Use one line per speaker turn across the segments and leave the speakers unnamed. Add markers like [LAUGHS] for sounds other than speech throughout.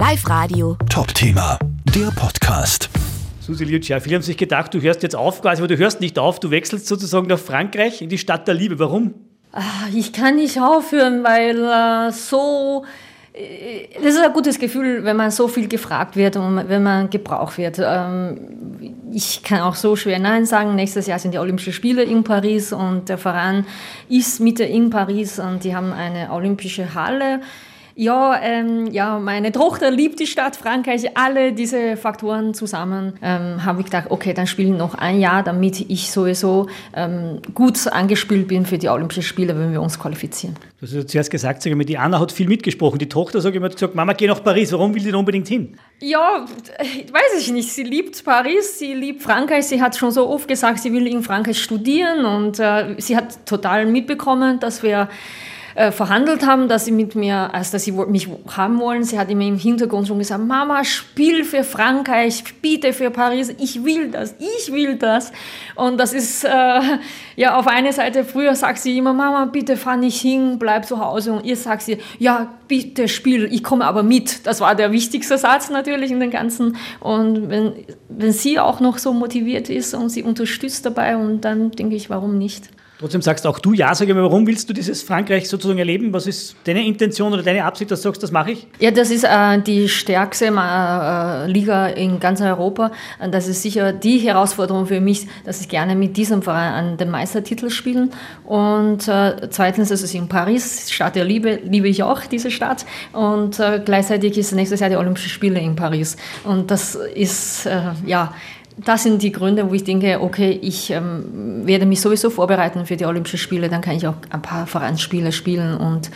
Live Radio.
Top-Thema, der Podcast.
Susi Liuccia, viele haben sich gedacht, du hörst jetzt auf quasi, aber du hörst nicht auf, du wechselst sozusagen nach Frankreich in die Stadt der Liebe. Warum?
Ah, Ich kann nicht aufhören, weil äh, so. äh, Das ist ein gutes Gefühl, wenn man so viel gefragt wird und wenn man gebraucht wird. Ähm, Ich kann auch so schwer Nein sagen. Nächstes Jahr sind die Olympischen Spiele in Paris und der Verein ist Mitte in Paris und die haben eine olympische Halle. Ja, ähm, ja, meine Tochter liebt die Stadt Frankreich. Alle diese Faktoren zusammen ähm, habe ich gedacht, okay, dann spielen noch ein Jahr, damit ich sowieso ähm, gut angespielt bin für die Olympischen Spiele, wenn wir uns qualifizieren.
Du hast ja zuerst gesagt, sag ich mal, die Anna hat viel mitgesprochen. Die Tochter, sag ich mal, hat gesagt, Mama, geh nach Paris. Warum will die da unbedingt hin?
Ja, [LAUGHS] weiß ich nicht. Sie liebt Paris, sie liebt Frankreich. Sie hat schon so oft gesagt, sie will in Frankreich studieren und äh, sie hat total mitbekommen, dass wir äh, verhandelt haben, dass sie mit mir, also dass sie mich haben wollen. Sie hat immer im Hintergrund schon gesagt, Mama, spiel für Frankreich, bitte für Paris. Ich will das, ich will das. Und das ist, äh, ja, auf einer Seite, früher sagt sie immer, Mama, bitte fahr nicht hin, bleib zu Hause. Und ihr sagt sie, ja, bitte spiel, ich komme aber mit. Das war der wichtigste Satz natürlich in den ganzen. Und wenn, wenn sie auch noch so motiviert ist und sie unterstützt dabei, und dann denke ich, warum nicht?
Trotzdem sagst auch du ja, sag mal, warum willst du dieses Frankreich sozusagen erleben? Was ist deine Intention oder deine Absicht, dass du sagst, das mache ich?
Ja, das ist äh, die stärkste äh, Liga in ganz Europa. Das ist sicher die Herausforderung für mich, dass ich gerne mit diesem Verein an den Meistertitel spielen. Und äh, zweitens ist es in Paris, Stadt der Liebe, liebe ich auch diese Stadt. Und äh, gleichzeitig ist nächstes Jahr die Olympischen Spiele in Paris. Und das ist, äh, ja, das sind die Gründe, wo ich denke, okay, ich ähm, werde mich sowieso vorbereiten für die Olympischen Spiele, dann kann ich auch ein paar Vereinsspiele spielen und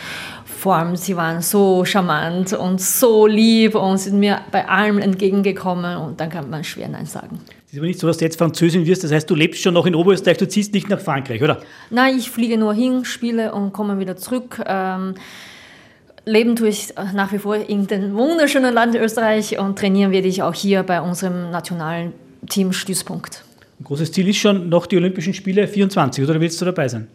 vor allem, sie waren so charmant und so lieb und sind mir bei allem entgegengekommen und dann kann man schwer Nein sagen.
Es ist aber nicht so, dass du jetzt Französin wirst, das heißt, du lebst schon noch in Oberösterreich, du ziehst nicht nach Frankreich, oder?
Nein, ich fliege nur hin, spiele und komme wieder zurück. Ähm, leben tue ich nach wie vor in dem wunderschönen Land Österreich und trainieren werde ich auch hier bei unserem nationalen Team Stützpunkt.
Ein großes Ziel ist schon noch die Olympischen Spiele 24, oder willst du dabei sein?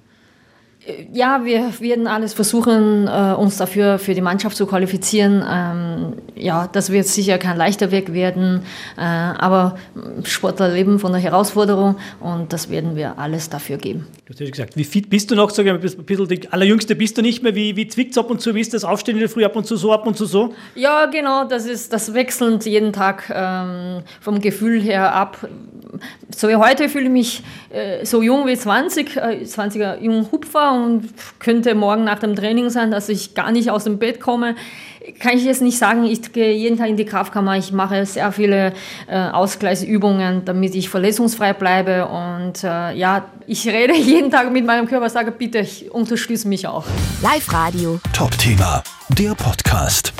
Ja, wir werden alles versuchen, äh, uns dafür für die Mannschaft zu qualifizieren. Ähm, ja, das wird sicher kein leichter Weg werden, äh, aber Sportler leben von der Herausforderung und das werden wir alles dafür geben.
Du hast ja gesagt, wie fit bist du noch? Sag ich mal, ein bisschen die allerjüngste bist du nicht mehr. Wie, wie zwickt ab und zu? Wie ist das Aufstehen in der Früh ab und zu so, ab und zu so?
Ja, genau, das ist das wechselnd jeden Tag ähm, vom Gefühl her ab. So wie heute fühle ich mich äh, so jung wie 20, äh, 20er jung Hupfer und könnte morgen nach dem Training sein, dass ich gar nicht aus dem Bett komme. Kann ich jetzt nicht sagen, ich gehe jeden Tag in die Kraftkammer, ich mache sehr viele äh, Ausgleichsübungen, damit ich verletzungsfrei bleibe und äh, ja, ich rede [LAUGHS] jeden Tag mit meinem Körper, sage bitte, unterstütze mich auch.
Live Radio.
Top-Thema, der Podcast.